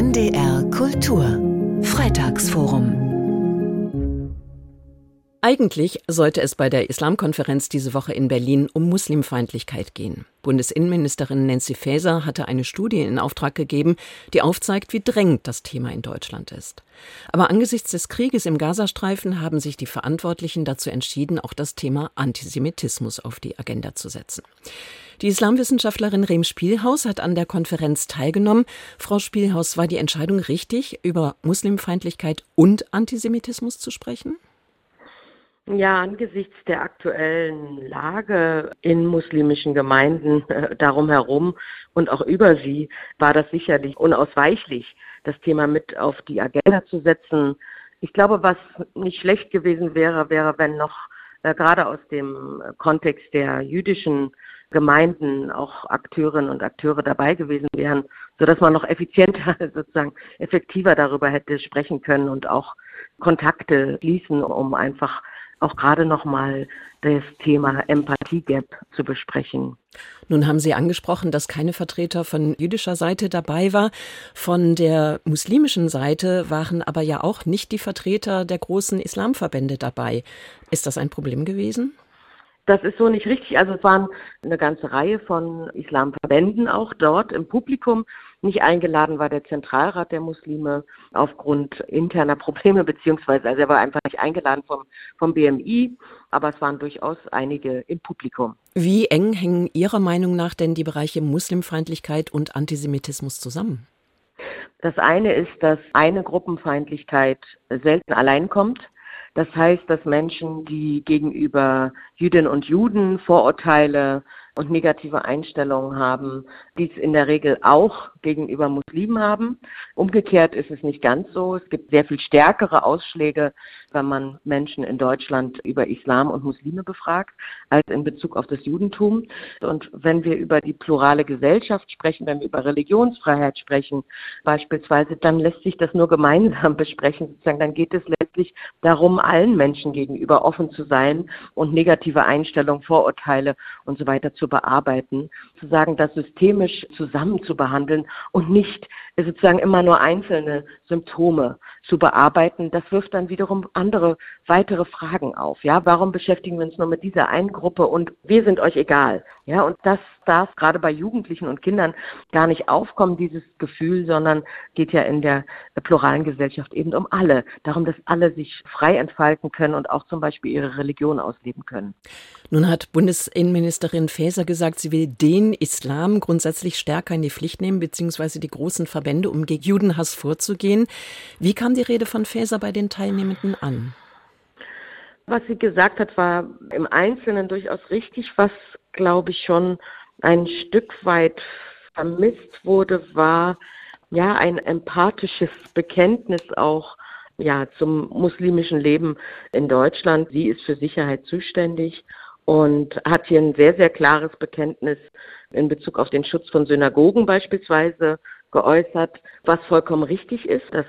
NDR Kultur. Freitagsforum eigentlich sollte es bei der Islamkonferenz diese Woche in Berlin um Muslimfeindlichkeit gehen. Bundesinnenministerin Nancy Faeser hatte eine Studie in Auftrag gegeben, die aufzeigt, wie drängend das Thema in Deutschland ist. Aber angesichts des Krieges im Gazastreifen haben sich die Verantwortlichen dazu entschieden, auch das Thema Antisemitismus auf die Agenda zu setzen. Die Islamwissenschaftlerin Rehm Spielhaus hat an der Konferenz teilgenommen. Frau Spielhaus, war die Entscheidung richtig, über Muslimfeindlichkeit und Antisemitismus zu sprechen? Ja, angesichts der aktuellen Lage in muslimischen Gemeinden äh, darum herum und auch über sie war das sicherlich unausweichlich, das Thema mit auf die Agenda zu setzen. Ich glaube, was nicht schlecht gewesen wäre, wäre, wenn noch äh, gerade aus dem Kontext der jüdischen Gemeinden auch Akteurinnen und Akteure dabei gewesen wären, so dass man noch effizienter, sozusagen effektiver darüber hätte sprechen können und auch Kontakte schließen, um einfach auch gerade nochmal das Thema Empathie-Gap zu besprechen. Nun haben Sie angesprochen, dass keine Vertreter von jüdischer Seite dabei war. Von der muslimischen Seite waren aber ja auch nicht die Vertreter der großen Islamverbände dabei. Ist das ein Problem gewesen? Das ist so nicht richtig. Also es waren eine ganze Reihe von Islamverbänden auch dort im Publikum. Nicht eingeladen war der Zentralrat der Muslime aufgrund interner Probleme, beziehungsweise also er war einfach nicht eingeladen vom, vom BMI, aber es waren durchaus einige im Publikum. Wie eng hängen Ihrer Meinung nach denn die Bereiche Muslimfeindlichkeit und Antisemitismus zusammen? Das eine ist, dass eine Gruppenfeindlichkeit selten allein kommt. Das heißt, dass Menschen, die gegenüber Jüdinnen und Juden Vorurteile und negative Einstellungen haben, dies in der Regel auch gegenüber Muslimen haben. Umgekehrt ist es nicht ganz so. Es gibt sehr viel stärkere Ausschläge, wenn man Menschen in Deutschland über Islam und Muslime befragt, als in Bezug auf das Judentum. Und wenn wir über die plurale Gesellschaft sprechen, wenn wir über Religionsfreiheit sprechen, beispielsweise, dann lässt sich das nur gemeinsam besprechen. Sozusagen, dann geht es letztlich darum, allen Menschen gegenüber offen zu sein und negative Einstellungen, Vorurteile und so weiter zu bearbeiten, zu sagen, das systemisch zusammen zu behandeln und nicht sozusagen immer nur einzelne Symptome zu bearbeiten. Das wirft dann wiederum andere weitere Fragen auf. Ja, warum beschäftigen wir uns nur mit dieser einen Gruppe und wir sind euch egal? Ja, und das darf gerade bei Jugendlichen und Kindern gar nicht aufkommen, dieses Gefühl, sondern geht ja in der pluralen Gesellschaft eben um alle. Darum, dass alle sich frei entfalten können und auch zum Beispiel ihre Religion ausleben können. Nun hat Bundesinnenministerin Faeser gesagt, sie will den Islam grundsätzlich stärker in die Pflicht nehmen, beziehungsweise die großen Verbände, um gegen Judenhass vorzugehen. Wie kam die Rede von Faeser bei den Teilnehmenden an? Was sie gesagt hat, war im Einzelnen durchaus richtig. Was, glaube ich, schon ein Stück weit vermisst wurde, war ja ein empathisches Bekenntnis auch ja zum muslimischen Leben in Deutschland. Sie ist für Sicherheit zuständig und hat hier ein sehr, sehr klares Bekenntnis in Bezug auf den Schutz von Synagogen beispielsweise geäußert, was vollkommen richtig ist. Das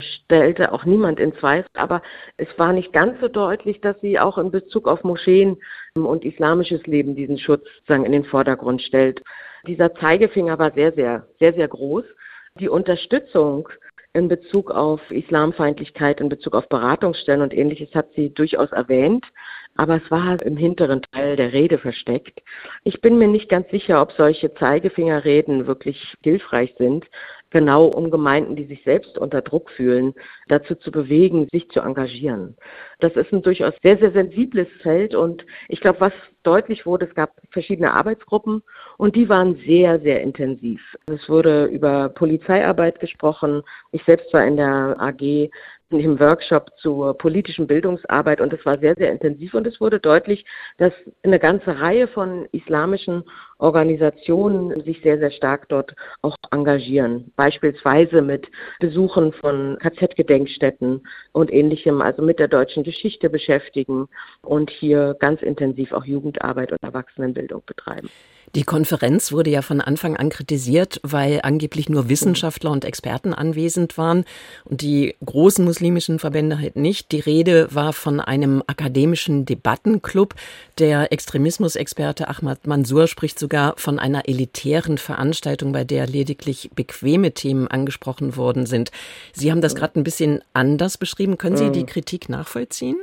stellte auch niemand in Zweifel, aber es war nicht ganz so deutlich, dass sie auch in Bezug auf Moscheen und islamisches Leben diesen Schutz sagen, in den Vordergrund stellt. Dieser Zeigefinger war sehr, sehr, sehr, sehr groß. Die Unterstützung in Bezug auf Islamfeindlichkeit, in Bezug auf Beratungsstellen und ähnliches hat sie durchaus erwähnt, aber es war im hinteren Teil der Rede versteckt. Ich bin mir nicht ganz sicher, ob solche Zeigefingerreden wirklich hilfreich sind, genau um Gemeinden, die sich selbst unter Druck fühlen, dazu zu bewegen, sich zu engagieren. Das ist ein durchaus sehr, sehr sensibles Feld und ich glaube, was deutlich wurde, es gab verschiedene Arbeitsgruppen und die waren sehr, sehr intensiv. Es wurde über Polizeiarbeit gesprochen. Ich selbst war in der AG in dem Workshop zur politischen Bildungsarbeit und es war sehr, sehr intensiv und es wurde deutlich, dass eine ganze Reihe von islamischen Organisationen sich sehr, sehr stark dort auch engagieren. Beispielsweise mit Besuchen von KZ-Gedenkstätten und ähnlichem, also mit der deutschen Geschichte beschäftigen und hier ganz intensiv auch Jugendarbeit und Erwachsenenbildung betreiben. Die Konferenz wurde ja von Anfang an kritisiert, weil angeblich nur Wissenschaftler und Experten anwesend waren und die großen muslimischen Verbände halt nicht. Die Rede war von einem akademischen Debattenclub. Der Extremismusexperte Ahmad Mansour spricht sogar von einer elitären Veranstaltung, bei der lediglich bequeme Themen angesprochen worden sind. Sie haben das gerade ein bisschen anders beschrieben. Können Sie die Kritik nachvollziehen?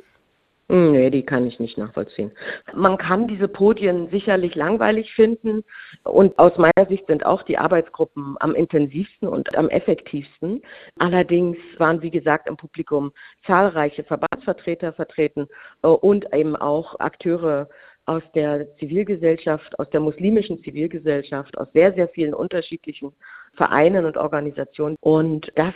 Hm, nee, die kann ich nicht nachvollziehen. Man kann diese Podien sicherlich langweilig finden und aus meiner Sicht sind auch die Arbeitsgruppen am intensivsten und am effektivsten. Allerdings waren, wie gesagt, im Publikum zahlreiche Verbandsvertreter vertreten äh, und eben auch Akteure aus der Zivilgesellschaft, aus der muslimischen Zivilgesellschaft, aus sehr, sehr vielen unterschiedlichen Vereinen und Organisationen. Und das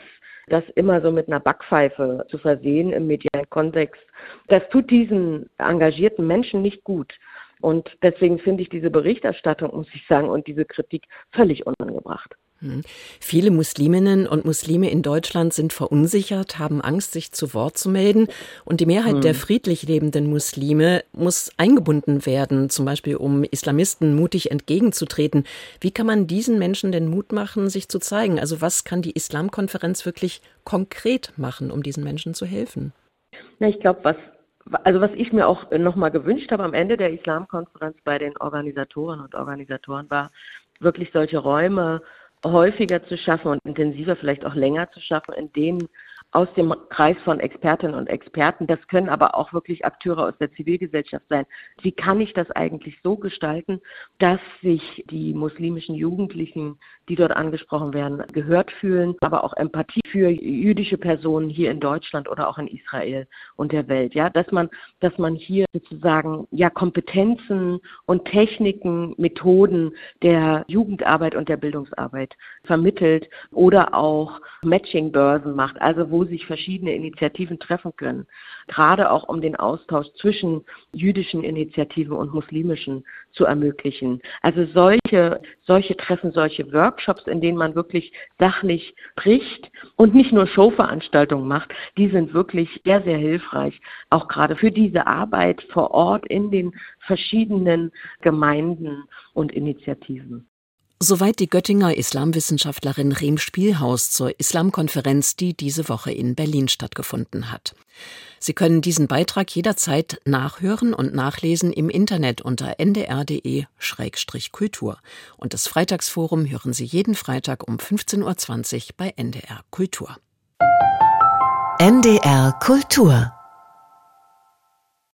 das immer so mit einer Backpfeife zu versehen im medialen Kontext, das tut diesen engagierten Menschen nicht gut. Und deswegen finde ich diese Berichterstattung, muss ich sagen, und diese Kritik völlig unangebracht. Hm. Viele Musliminnen und Muslime in Deutschland sind verunsichert, haben Angst, sich zu Wort zu melden. Und die Mehrheit hm. der friedlich lebenden Muslime muss eingebunden werden, zum Beispiel um Islamisten mutig entgegenzutreten. Wie kann man diesen Menschen denn Mut machen, sich zu zeigen? Also was kann die Islamkonferenz wirklich konkret machen, um diesen Menschen zu helfen? Na, ich glaube, was also was ich mir auch nochmal gewünscht habe am Ende der Islamkonferenz bei den Organisatoren und Organisatoren war, wirklich solche Räume häufiger zu schaffen und intensiver, vielleicht auch länger zu schaffen, in denen aus dem Kreis von Expertinnen und Experten. Das können aber auch wirklich Akteure aus der Zivilgesellschaft sein. Wie kann ich das eigentlich so gestalten, dass sich die muslimischen Jugendlichen, die dort angesprochen werden, gehört fühlen, aber auch Empathie für jüdische Personen hier in Deutschland oder auch in Israel und der Welt. Ja, dass man, dass man hier sozusagen ja Kompetenzen und Techniken, Methoden der Jugendarbeit und der Bildungsarbeit vermittelt oder auch Matchingbörsen macht. Also wo wo sich verschiedene Initiativen treffen können, gerade auch um den Austausch zwischen jüdischen Initiativen und muslimischen zu ermöglichen. Also solche, solche Treffen, solche Workshops, in denen man wirklich sachlich bricht und nicht nur Showveranstaltungen macht, die sind wirklich sehr, sehr hilfreich, auch gerade für diese Arbeit vor Ort in den verschiedenen Gemeinden und Initiativen. Soweit die Göttinger Islamwissenschaftlerin Rehm Spielhaus zur Islamkonferenz, die diese Woche in Berlin stattgefunden hat. Sie können diesen Beitrag jederzeit nachhören und nachlesen im Internet unter ndr.de-kultur. Und das Freitagsforum hören Sie jeden Freitag um 15.20 Uhr bei NDR Kultur. NDR Kultur